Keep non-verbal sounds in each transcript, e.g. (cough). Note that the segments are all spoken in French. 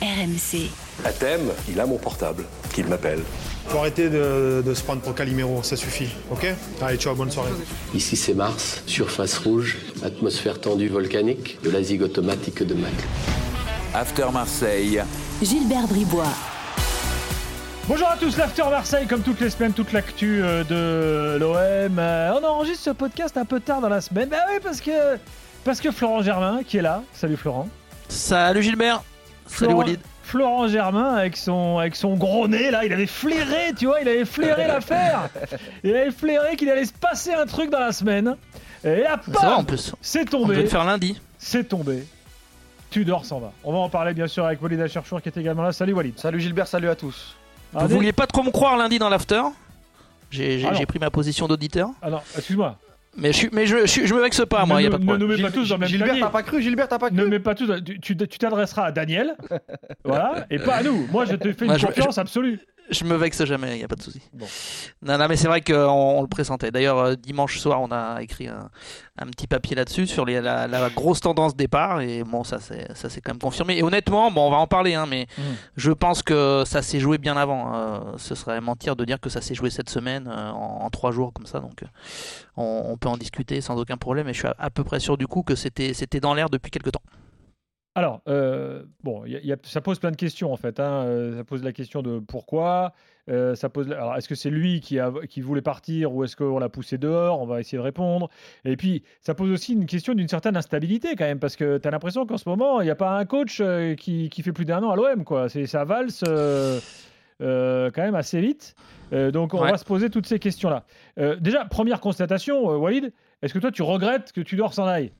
RMC. À thème, il a mon portable, qu'il m'appelle. Faut arrêter de, de se prendre pour Calimero, ça suffit, ok? Allez, ciao, bonne soirée. Ici c'est Mars, surface rouge, atmosphère tendue volcanique, de la zig automatique de Mac. After Marseille. Gilbert Bribois. Bonjour à tous, l'After Marseille, comme toutes les semaines, toute l'actu euh, de l'OM. Euh, on enregistre ce podcast un peu tard dans la semaine. Bah oui, parce que, parce que Florent Germain, qui est là. Salut Florent. Salut Gilbert. Salut Florent, Walid. Florent Germain, avec son, avec son gros nez, là, il avait flairé, tu vois, il avait flairé (laughs) l'affaire. Il avait flairé qu'il allait se passer un truc dans la semaine. Et là, C'est plus. c'est On tombé. le faire lundi. C'est tombé. Tudor s'en va. On va en parler bien sûr avec Walid Acherchour qui est également là. Salut Walid. Salut Gilbert, salut à tous. Ah, Vous vouliez pas trop me croire lundi dans l'after? J'ai j'ai- Ah j'ai pris ma position d'auditeur. Ah non, excuse-moi. Mais je, mais je, je, je me vexe pas, moi, ne, y a pas de ne problème. nous mets Gil- pas tous dans le même Gilbert, t'as pas cru Gilbert, t'as pas Ne cru mets pas tous. Tu t'adresseras à Daniel, (laughs) voilà, et pas à nous. Moi, je te fais une Moi, je- confiance absolue. Je me vexe jamais, y a pas de souci. Bon. Non, non, mais c'est vrai qu'on on le pressentait. D'ailleurs, euh, dimanche soir, on a écrit un, un petit papier là-dessus sur les- la, la grosse tendance départ. Et bon, ça c'est ça s'est quand même confirmé. Et honnêtement, bon, on va en parler, hein, mais Mhm. je pense que ça s'est joué bien avant. Euh, ce serait mentir de dire que ça s'est joué cette semaine euh, en, en trois jours comme ça. Donc, on, on peut en discuter sans aucun problème. Et je suis à, à peu près sûr du coup que c'était c'était dans l'air depuis quelque temps. Alors, euh, bon, il y a- il y a- ça pose plein de questions en fait. hein. Euh, Ça pose la question de pourquoi. euh, ça pose. Alors, est-ce que c'est lui qui, a, qui voulait partir ou est-ce qu'on l'a poussé dehors? On va essayer de répondre. Et puis, ça pose aussi une question d'une certaine instabilité quand même, parce que tu as l'impression qu'en ce moment, il n'y a pas un coach qui, qui fait plus d'un an à l'OM, quoi. C'est ça valse. euh, euh, quand même assez vite. Euh, donc on Ouais. va se poser toutes ces questions-là. Euh, déjà, première constatation, Walid, est-ce que toi tu regrettes que Tudor s'en aille?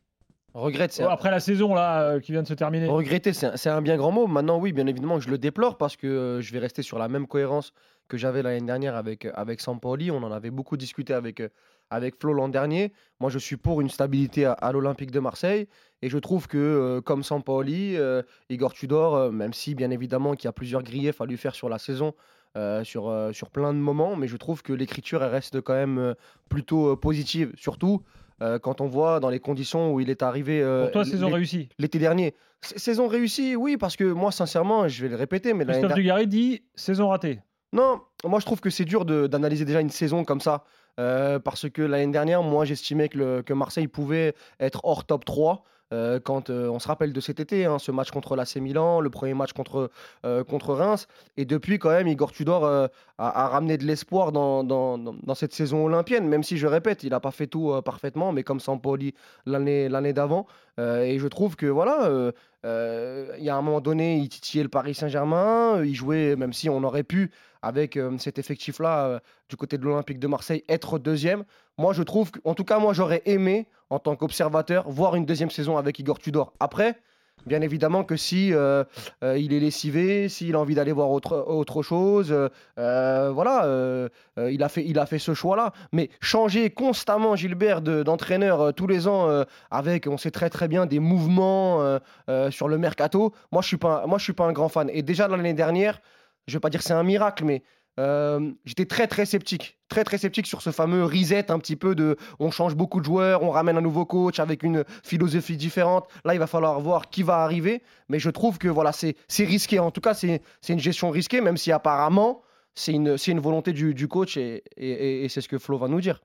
Regrette, c'est un- Après la saison là euh, qui vient de se terminer regretter, c'est un, bien grand mot. Maintenant, oui, bien évidemment, je le déplore parce que euh, je vais rester sur la même cohérence que j'avais l'année dernière avec, euh, avec Sampaoli. On en avait beaucoup discuté avec, euh, avec Flo l'an dernier. Moi, je suis pour une stabilité à, à l'Olympique de Marseille. Et je trouve que, euh, comme Sampaoli, euh, Igor Tudor, euh, même si bien évidemment qu'il y a plusieurs griefs à lui faire sur la saison, euh, sur, euh, sur plein de moments, mais je trouve que l'écriture elle reste quand même euh, plutôt euh, positive. Surtout euh, quand on voit dans les conditions où il est arrivé euh, Pour toi, saison réussie. l'été dernier. Saison réussie, oui, parce que moi, sincèrement, je vais le répéter, mais Christophe Dugarry dit saison ratée. non, moi je trouve que c'est dur d'analyser déjà une saison comme ça. euh, parce que l'année dernière, moi j'estimais que, que Marseille pouvait être hors top 3. Euh, quand euh, on se rappelle de cet été, hein, ce match contre l'AC Milan, le premier match contre, euh, contre Reims. Et depuis, quand même, Igor Tudor a, ramené de l'espoir dans, dans, dans- cette saison olympienne, même si je répète, il n'a pas fait tout parfaitement, mais comme Sampoli l'année l'année d'avant. Et je trouve que voilà, il y a un moment donné, il titillait le Paris Saint-Germain, il jouait, même si on aurait pu, avec cet effectif-là, du côté de l'Olympique de Marseille, être deuxième. Moi, je trouve, en tout cas, moi, j'aurais aimé, en tant qu'observateur, voir une deuxième saison avec Igor Tudor. Après, bien évidemment que si il est lessivé, s'il a envie d'aller voir autre, autre chose, voilà, il, a fait, il a fait ce choix-là. Mais changer constamment, Gilbert, de- d'entraîneur tous les ans, avec, on sait très très bien, des mouvements sur le mercato, moi, je suis moi, je suis pas un grand fan. Et déjà l'année dernière, je vais pas dire c'est un miracle, mais euh, j'étais très très sceptique, très très sceptique sur ce fameux reset un petit peu de on change beaucoup de joueurs, on ramène un nouveau coach avec une philosophie différente. Là, il va falloir voir qui va arriver, mais je trouve que voilà, c'est risqué. En tout cas, c'est une gestion risquée, même si apparemment c'est une, une volonté du, du coach et- et- et c'est ce que Flo va nous dire.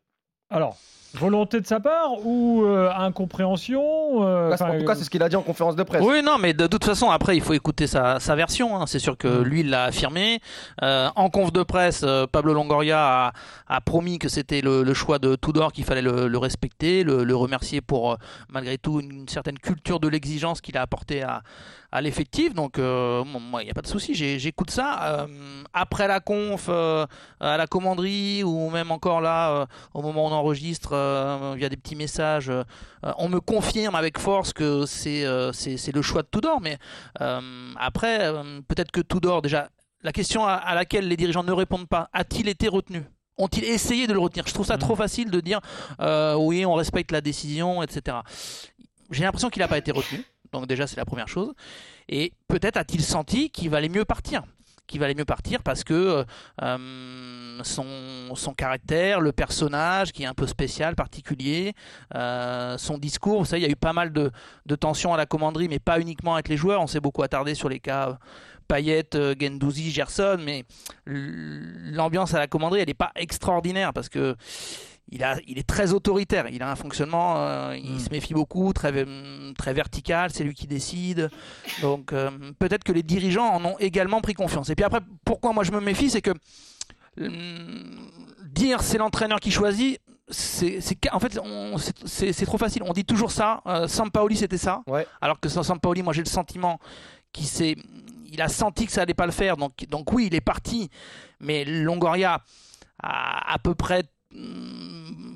Alors, volonté de sa part ou euh, incompréhension euh, En tout cas, enfin, en tout cas, c'est ce qu'il a dit en conférence de presse. Oui, non, mais de toute façon, après, il faut écouter sa, sa version. hein. C'est sûr que lui, il l'a affirmé. Euh, en conf de presse, euh, Pablo Longoria a, a promis que c'était le, le choix de Tudor, qu'il fallait le, le respecter, le, le remercier pour, malgré tout, une certaine culture de l'exigence qu'il a apporté à, à l'effectif. Donc, euh, moi, il n'y a pas de souci, j'écoute ça. Euh, après la conf, euh, à la commanderie, ou même encore là, euh, au moment où on enregistre, via des petits messages, euh, on me confirme avec force que c'est euh, le choix de Tudor. Mais euh, après, euh, peut-être que Tudor, déjà, la question à, à laquelle les dirigeants ne répondent pas, a-t-il été retenu? Ont-ils essayé de le retenir? Je trouve ça trop facile de dire euh, oui, on respecte la décision, etc. J'ai l'impression qu'il n'a pas été retenu. Donc déjà, c'est la première chose. Et peut-être a-t-il senti qu'il valait mieux partir? Qu'il valait mieux partir parce que euh, son, son caractère, le personnage qui est un peu spécial, particulier, euh, son discours, vous savez, il y a eu pas mal de, de tensions à la commanderie, mais pas uniquement avec les joueurs. On s'est beaucoup attardé sur les cas euh, Payet, euh, Gendouzi, Gerson, mais l'ambiance à la commanderie, elle n'est pas extraordinaire parce que il, a, il est très autoritaire. Il a un fonctionnement, euh, il Mm. se méfie beaucoup, très, hum, très vertical. C'est lui qui décide. Donc euh, peut-être que les dirigeants en ont également pris confiance. Et puis après, pourquoi moi je me méfie, c'est que hum, dire c'est l'entraîneur qui choisit. C'est, en fait, c'est, trop facile. On dit toujours ça. Euh, Sampaoli, c'était ça. Ouais. Alors que sans Sampaoli, moi j'ai le sentiment qu'il s'est, il a senti que ça allait pas le faire. Donc, donc oui, il est parti. Mais Longoria a à peu près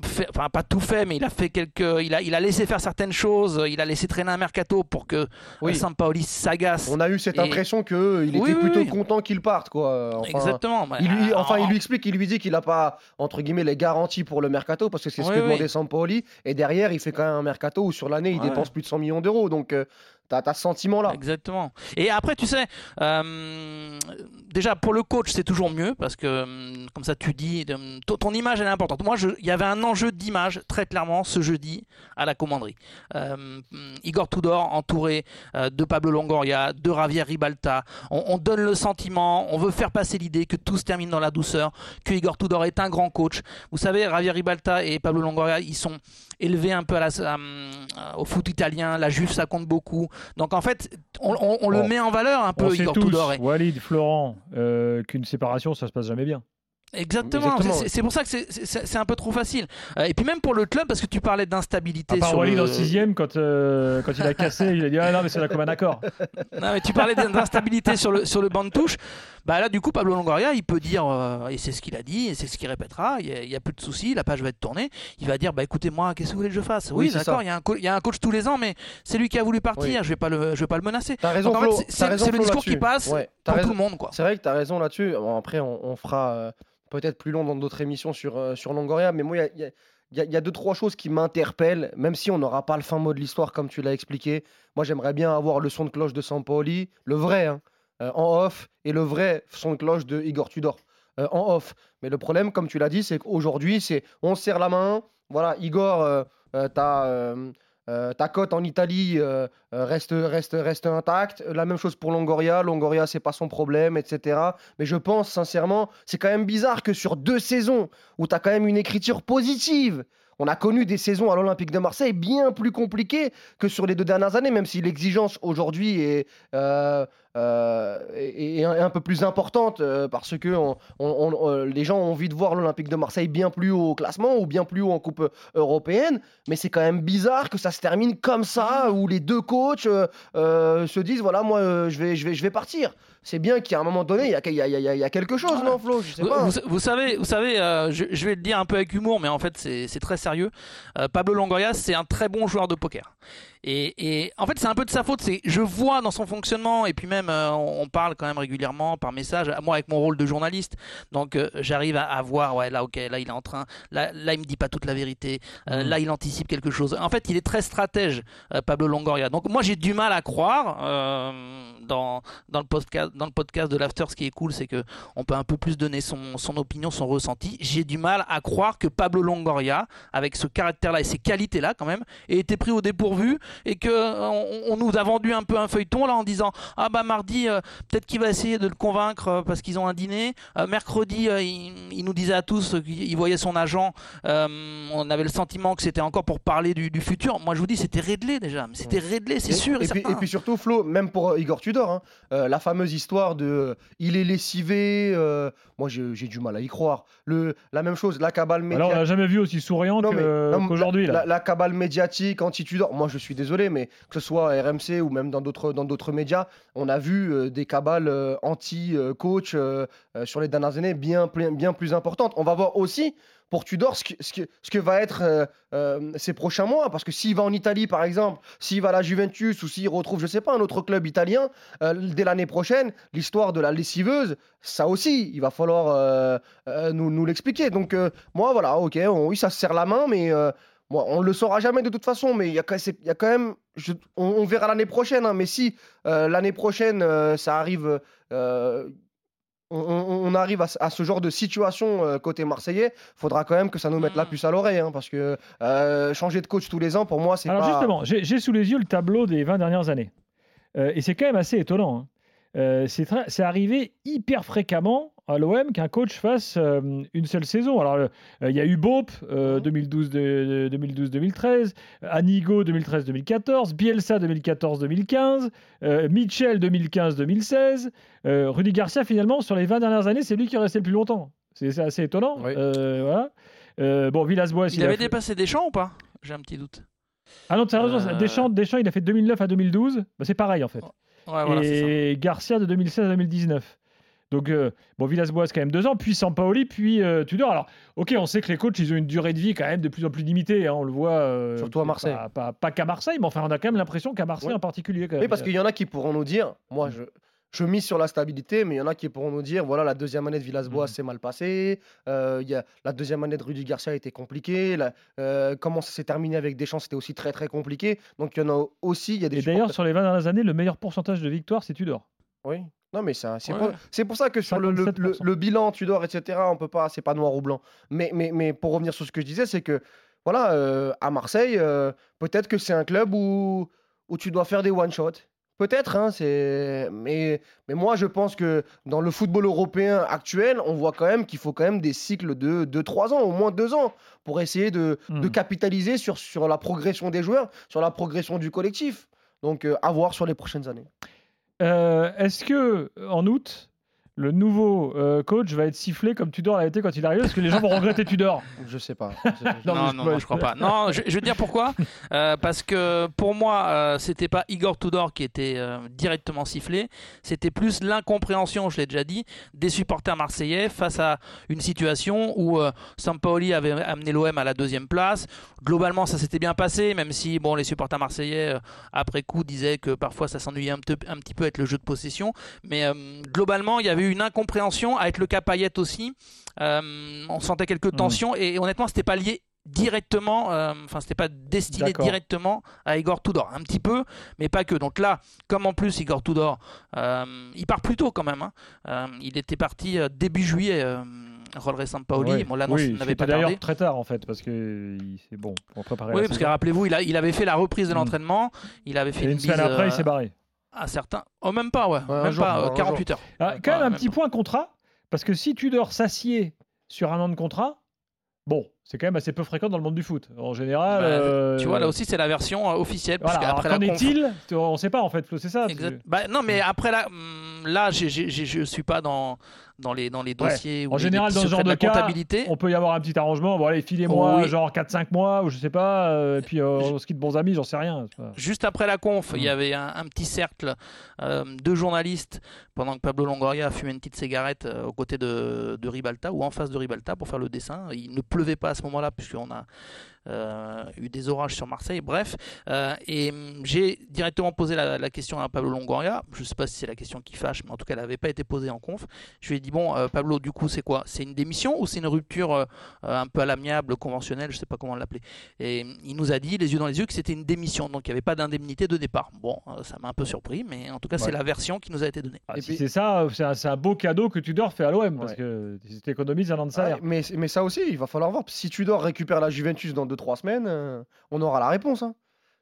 fait, enfin pas tout fait, mais il a fait quelques, il a, il a laissé faire certaines choses. Il a laissé traîner un mercato pour que Oui. euh, Sampaoli s'agace. On a eu cette Et- impression qu'il était Oui, oui, plutôt oui. content qu'il parte, quoi. Enfin, Exactement. Bah, Il lui, alors, enfin, il lui explique, il lui dit qu'il n'a pas, entre guillemets, les garanties pour le mercato, parce que c'est ce que demandait Sampaoli. Et derrière, il fait quand même un mercato où sur l'année, il dépense plus de 100 millions d'euros. Donc, euh, t'as as ce sentiment-là. Exactement. Et après, tu sais, euh, déjà pour le coach, c'est toujours mieux parce que, euh, comme ça, tu dis, euh, ton, image elle est importante. Moi, il y avait un enjeu d'image très clairement ce jeudi à la commanderie. Igor Tudor entouré de Pablo Longoria, de Javier Ribalta. On, on donne le sentiment, on veut faire passer l'idée que tout se termine dans la douceur, que Igor Tudor est un grand coach. Vous savez, Javier Ribalta et Pablo Longoria, ils sont élevés un peu au foot italien. La Juve, ça compte beaucoup. Donc en fait, on, on- on le Bon. met en valeur un peu, Igor Tudor. Et- Walid, Florent, euh, qu'une séparation, ça se passe jamais bien. Exactement, c'est- pour ça que c'est- un peu trop facile. Euh, et puis même pour le club, parce que tu parlais À d'instabilité part sur le... en sixième, quand, euh, quand il a cassé, il a dit Ah non, mais c'est là comme un accord. Non, mais tu parlais d'instabilité sur le, sur le banc de touche. Bah là, du coup, Pablo Longoria, il peut dire, euh, et c'est ce qu'il a dit, et c'est ce qu'il répétera, il n'y a, plus de soucis, la page va être tournée. Il va dire, bah écoutez, moi, qu'est-ce que vous voulez que je fasse? Oui, Oui, d'accord, il y, y a un coach tous les ans, mais c'est lui qui a voulu partir, Oui. je vais pas le, je vais pas le menacer. T'as raison, Donc, en fait, Flo. c'est- le discours qui passe Ouais, pour raison. tout le monde, quoi. C'est vrai que tu as raison là-dessus. Bon, après, on, on fera euh, peut-être plus long dans d'autres émissions sur, euh, sur Longoria, mais moi, il y a- il y, a- il y a- il y a deux, trois choses qui m'interpellent, même si on n'aura pas le fin mot de l'histoire comme tu l'as expliqué. Moi, j'aimerais bien avoir le son de cloche de Sampaoli, le vrai, hein, euh, en off, et le vrai son de cloche de Igor Tudor, euh, en off. Mais le problème, comme tu l'as dit, c'est qu'aujourd'hui, c'est on se serre la main. Voilà, Igor, euh, ta cote en Italie reste, reste, reste intacte. La même chose pour Longoria. Longoria, c'est pas son problème, etc. Mais je pense sincèrement, c'est quand même bizarre que sur deux saisons où tu as quand même une écriture positive, on a connu des saisons à l'Olympique de Marseille bien plus compliquées que sur les deux dernières années, même si l'exigence aujourd'hui est, euh, est un, peu plus importante euh, parce que on- on- on- euh, les gens ont envie de voir l'Olympique de Marseille bien plus haut au classement ou bien plus haut en Coupe européenne. Mais c'est quand même bizarre que ça se termine comme ça, où les deux coachs euh, euh, se disent voilà, moi euh, je, vais, je, vais, je vais partir. C'est bien qu'à un moment donné, il y a, il y, a, il y a- il y a quelque chose, non, Flo Je sais Vous, pas. vous- vous savez, vous savez euh, je, je vais le dire un peu avec humour, mais en fait c'est très sérieux. Euh, Pablo Longoria, c'est un très bon joueur de poker. Et, et en fait, c'est un peu de sa faute. C'est, je vois dans son fonctionnement, et puis même, euh, on, parle quand même régulièrement par message. Moi, avec mon rôle de journaliste, donc euh, j'arrive à, à voir. Ouais, là, ok, là, il est en train. Là, là, il me dit pas toute la vérité. Euh, Là, il anticipe quelque chose. En fait, il est très stratège, Pablo Longoria. Donc, moi, j'ai du mal à croire dans dans le podcast dans le podcast de l'After. Ce qui est cool, c'est que on peut un peu plus donner son, son opinion, son ressenti. J'ai du mal à croire que Pablo Longoria, avec ce caractère-là et ces qualités-là quand même, ait été pris au dépourvu et que euh, on, on nous a vendu un peu un feuilleton là en disant ah bah mardi euh, peut-être qu'il va essayer de le convaincre euh, parce qu'ils ont un dîner. Euh, mercredi il, il nous disait à tous qu'il voyait son agent. On avait le sentiment que c'était encore pour parler du, du futur. Moi je vous dis c'était réglé déjà, mais c'était réglé, c'est sûr. Et, et puis, et puis surtout, Flo, même pour Igor Tudor, hein, euh, la fameuse histoire de euh, il est lessivé, euh, moi j'ai du mal à y croire. Le, la même chose, la cabale Alors, on médiatique. l'a jamais vu aussi souriant qu'aujourd'hui. la, là. la- la cabale médiatique anti-Tudor, moi je suis désolé, mais que ce soit RMC ou même dans d'autres médias, on a vu des cabales anti-coach sur les dernières années bien, bien plus importantes. On va voir aussi pour Tudor ce que, va être euh, euh, ces prochains mois, parce que s'il va en Italie par exemple, s'il va à la Juventus ou s'il retrouve, je sais pas, un autre club italien, euh, dès l'année prochaine, l'histoire de la lessiveuse, ça aussi, il va falloir euh, euh, nous, l'expliquer. Donc euh, moi voilà, ok, oui ça se serre la main, mais... euh, on ne le saura jamais de toute façon, mais il y, a quand- même. on, verra l'année prochaine, hein, mais si euh, l'année prochaine euh, ça arrive, euh, on, arrive à, ce- à ce genre de situation euh, côté marseillais, faudra quand même que ça nous mette la Mm. puce à l'oreille, hein, parce que euh, changer de coach tous les ans, pour moi, c'est Alors pas. justement, j'ai j'ai sous les yeux le tableau des 20 dernières années. Euh, et c'est quand même assez étonnant. hein. Euh, c'est arrivé hyper fréquemment à l'OM qu'un coach fasse euh, une seule saison. Alors, euh, il y a eu Bope euh, Mhm. 2012 de- 2012-2013, Anigo 2013-2014, Bielsa 2014-2015, euh, Mitchell 2015-2016, euh, Rudy Garcia, finalement, sur les 20 dernières années, c'est lui qui est resté le plus longtemps. C'est assez étonnant. Oui. Euh, voilà. Euh, bon, Villas-Boas, Il a avait fait- dépassé Deschamps ou pas J'ai un petit doute. ah non, sérieusement, Euh, Deschamps, Deschamps, il a fait de 2009 à 2012. Bah, c'est pareil, en fait. Ouais, voilà, c'est ça. et Garcia de 2016 à 2019. Donc, euh, bon, Villas-Boas, quand même deux ans, puis Sampaoli, puis euh, Tudor. Alors, ok, on sait que les coachs, ils ont une durée de vie quand même de plus en plus limitée. hein, on le voit. euh, Surtout à Marseille. Pas, pas- pas qu'à Marseille, mais enfin, on a quand même l'impression qu'à Marseille Ouais. en particulier. Quand Oui, parce qu'il y en a qui pourront nous dire, Mm. moi je, je mise sur la stabilité, mais il y en a qui pourront nous dire, voilà, la deuxième année de Villas-Boas Mm. s'est mal passée, euh, y a, la deuxième année de Rudy Garcia a été compliquée, la- comment ça s'est terminé avec Deschamps, c'était aussi très très compliqué. Donc il y en a aussi, il y a des Et d'ailleurs, sur les 20 dernières années, le meilleur pourcentage de victoire, c'est Tudor. Oui. Non, mais c'est Ouais. pour, ça que sur le, le- le- 57%. le bilan, Tudor, etc., on peut pas, c'est pas noir ou blanc. Mais, mais, mais pour revenir sur ce que je disais, c'est que, voilà, euh, à Marseille, euh, peut-être que c'est un club où, où tu dois faire des one-shots. Peut-être, hein, c'est... Mais, mais moi, je pense que dans le football européen actuel, on voit quand même qu'il faut quand même des cycles de 2-3 ans, au moins 2 ans, pour essayer de, de Hmm. capitaliser sur, sur la progression des joueurs, sur la progression du collectif. Donc, euh, à voir sur les prochaines années. Euh, Est-ce que en août, le nouveau euh, coach va être sifflé comme Tudor l'a été quand il est arrivé Parce que les gens vont regretter Tudor. (laughs) Je sais pas. (laughs) Je sais pas. Non, Non, non, je- non, je crois pas. Non, je, je vais te dire pourquoi. Euh, parce que pour moi, euh, c'était pas Igor Tudor qui était euh, directement sifflé. C'était plus l'incompréhension, je l'ai déjà dit, des supporters marseillais face à une situation où euh, Sampaoli avait amené l'OM à la deuxième place. Globalement, ça s'était bien passé, même si bon, les supporters marseillais, euh, après coup, disaient que parfois ça s'ennuyait un, un petit peu avec le jeu de possession. Mais euh, globalement, il y avait eu une incompréhension avec le cas Payet aussi. Euh, on sentait quelques tensions et, honnêtement, c'était pas lié directement, euh, enfin c'était pas destiné directement à Igor Tudor, un petit peu, mais pas que. Donc là, comme en plus Igor Tudor, euh, il part plus tôt quand même. hein. Il était parti début juillet. Rolleré Sampaoli, Ouais. bon, l'annonce oui, n'avait pas tardé. d'ailleurs très tard en fait, parce que c'est bon pour préparer. Oui, parce que rappelez-vous, il, a- il avait fait la reprise de Mm. l'entraînement, il avait fait Et une, une semaine bise, après, il s'est barré. À certains. Oh, même pas, ouais, Ouais, un même jour, pas, euh, un 48 heures. Ah, quand même un même petit point contrat, parce que si Tudor s'assied sur un an de contrat, bon, c'est quand même assez peu fréquent dans le monde du foot. En général. Bah, euh, Tu vois, là aussi, c'est la version euh, officielle. Voilà, alors après qu'en la conf- est-il? On ne sait pas en fait, Flo, c'est ça. Exact. que- Bah, non, mais après là, je suis pas dans dans les dans les dossiers. ou En général, dans ce genre de cas, comptabilité. on peut y avoir un petit arrangement. Bon, allez, filez-moi Oui. genre 4-5 mois, ou je sais pas, euh, et puis euh, on se quitte bons amis, j'en sais rien. Juste après la conf, il y Mm. avait un, un petit cercle euh, de journalistes pendant que Pablo Longoria fumait une petite cigarette euh, aux côtés de, de Ribalta ou en face de Ribalta pour faire le dessin. Il ne pleuvait pas à ce moment-là puisqu'on a eu des orages sur Marseille. Bref, Euh, et hum, j'ai directement posé la, la question à Pablo Longoria. Je ne sais pas si c'est la question qui fâche, mais en tout cas, elle n'avait pas été posée en conf. Je lui ai dit bon, euh, Pablo, du coup, c'est quoi? C'est une démission ou c'est une rupture euh, euh, un peu à l'amiable, conventionnelle? Je ne sais pas comment l'appeler. Et hum, il nous a dit, les yeux dans les yeux, que c'était une démission, donc il n'y avait pas d'indemnité de départ. Bon, euh, ça m'a un peu surpris, mais en tout cas, c'est Ouais. la version qui nous a été donnée. Ah, Et si puis- c'est ça, c'est un, c'est un beau cadeau que Tudor fait à l'OM, parce Ouais. que tu t'économises un an de Ah, salaire. mais, mais ça aussi, il va falloir voir. Si Tudor récupère la Juventus dans 2-3 semaines, euh, on aura la réponse. hein.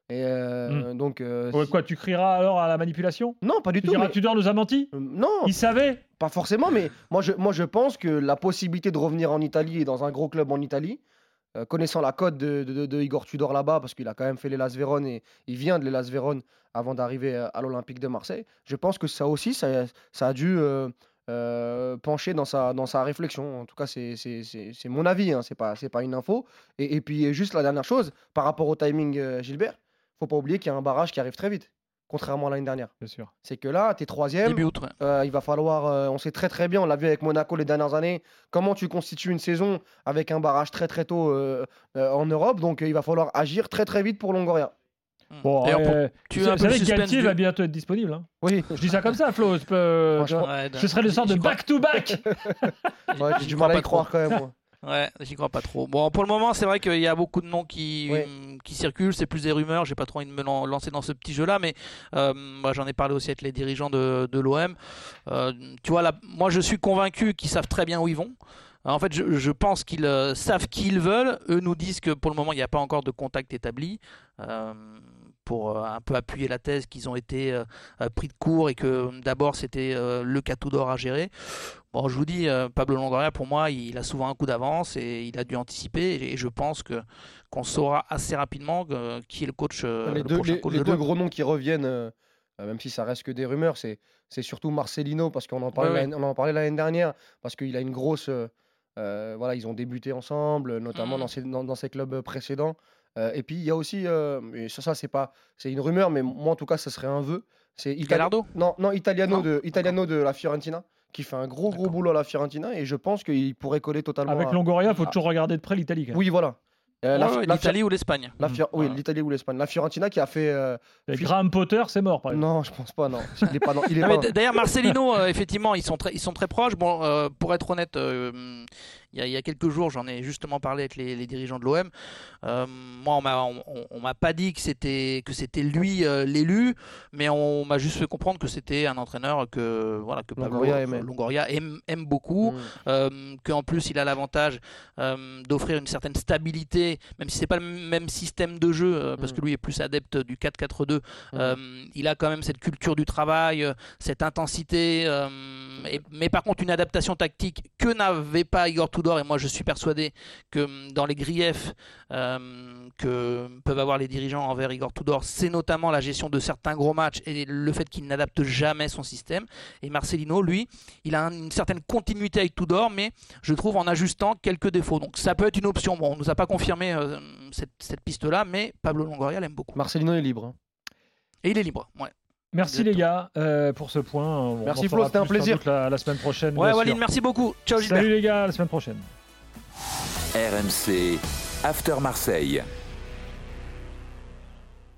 Et euh, donc. euh, Ouais, si- quoi, tu crieras alors à la manipulation? Non, pas du Tu tout. diras mais- Tudor nous a menti? Euh, Non, Il savait? Pas forcément, mais moi je, moi je pense que la possibilité de revenir en Italie et dans un gros club en Italie, connaissant la cote de, de- de- de Igor Tudor là-bas, parce qu'il a quand même fait les Las Véron et il vient de les Las Véron avant d'arriver à, à l'Olympique de Marseille, je pense que ça aussi, ça, ça a dû euh, pencher dans sa, dans sa réflexion. En tout cas, c'est c'est- c'est- c'est mon avis, hein, c'est pas, c'est pas une info. Et, et puis juste la dernière chose, par rapport au timing, euh, Gilbert, faut pas oublier qu'il y a un barrage qui arrive très vite, contrairement à l'année dernière. Bien sûr. C'est que là, tu es troisième. Début août, ouais. Euh, il va falloir, euh, on sait très très bien, on l'a vu avec Monaco les dernières années, comment tu constitues une saison avec un barrage très très tôt euh, euh, en Europe. Donc euh, il va falloir agir très très vite pour Longoria. Bon, D'ailleurs, pour- euh, tu un peu savez le que suspense Galtier du- va bientôt être disponible. hein. Oui, Je dis ça comme ça, Flo. je peux- Franchement, Ouais, Ce serait le sort de j'y crois- back-to-back (laughs) Ouais, j'ai J'y du crois mal à pas y croire quand même. moi. (laughs) Ouais, j'y crois pas trop. Bon, pour le moment, c'est vrai qu'il y a beaucoup de noms qui, qui circulent. C'est plus des rumeurs. J'ai pas trop envie de me lan- lancer dans ce petit jeu-là, mais euh, moi, j'en ai parlé aussi avec les dirigeants de, de l'OM. Euh, tu vois, là, moi, je suis convaincu qu'ils savent très bien où ils vont. Euh, En fait, je, je pense qu'ils euh, savent qui ils veulent. Eux nous disent que pour le moment, il n'y a pas encore de contact établi. Euh, pour euh, un peu appuyer la thèse qu'ils ont été euh, euh, pris de court et que d'abord c'était le Catou d'or à gérer. Bon, je vous dis, Pablo Longoria, pour moi, il a souvent un coup d'avance et il a dû anticiper. Et je pense que qu'on saura assez rapidement qui est le coach, euh, les le deux, prochain les- coach les de deux l'OM. gros noms qui reviennent, même si ça reste que des rumeurs, c'est c'est surtout Marcelino, parce qu'on en, parlait Ouais, l'année- on en parlait l'année dernière, parce qu'il a une grosse. euh, voilà, ils ont débuté ensemble, notamment Mhm. dans, ses, dans, dans ses clubs précédents. Euh, et puis il y a aussi, euh, et ça, ça c'est pas, c'est une rumeur, mais moi en tout cas, ça serait un vœu. C'est Itali- Gallardo? Non, non, Italiano Non de Italiano de la Fiorentina, qui fait un gros gros boulot à la Fiorentina, et je pense qu'il pourrait coller totalement. Avec à- Longoria, il faut Ah. toujours regarder de près l'Italie. Oui, voilà. Euh, ouais, l'Italie ou l'Espagne. la Fior- Oui, Voilà. l'Italie ou l'Espagne. La Fiorentina qui a fait. euh, Graham Potter, c'est mort. Par exemple. Non, je pense pas, non. Il est pas dans- D'ailleurs, Marcelino, euh, effectivement, ils sont très, ils sont très proches. Bon, euh, pour être honnête, euh, il y, a- il y a quelques jours, j'en ai justement parlé avec les, les dirigeants de l'OM. Euh, moi, on m'a, on, on m'a pas dit que c'était que c'était lui euh, l'élu, mais on m'a juste fait comprendre que c'était un entraîneur que voilà que Pablo Longoria aimait. Longoria aime, aime beaucoup. Mm. euh, qu'en plus il a l'avantage euh, d'offrir une certaine stabilité, même si c'est pas le même système de jeu, parce Mm. que lui est plus adepte du 4-4-2. euh, il a quand même cette culture du travail, cette intensité, et- mais par contre une adaptation tactique que n'avait pas Igor Tudor, et moi je suis persuadé que hum, dans les griefs euh, que peuvent avoir les dirigeants envers Igor Tudor, c'est notamment la gestion de certains gros matchs et le fait qu'il n'adapte jamais son système. Et Marcelino, lui, il a un- une certaine continuité avec Tudor, mais je trouve en ajustant quelques défauts. Donc ça peut être une option. Bon, on nous a pas confirmé euh, cette, cette piste-là, mais Pablo Longoria l'aime beaucoup. Marcelino est libre. hein. Et il est libre. Ouais, Merci les gars euh, pour ce point. On Merci Flo, c'était un plaisir. La, la semaine prochaine. ouais Walid, merci beaucoup. Ciao Gilbert. Salut les gars, à la semaine prochaine. RMC After Marseille.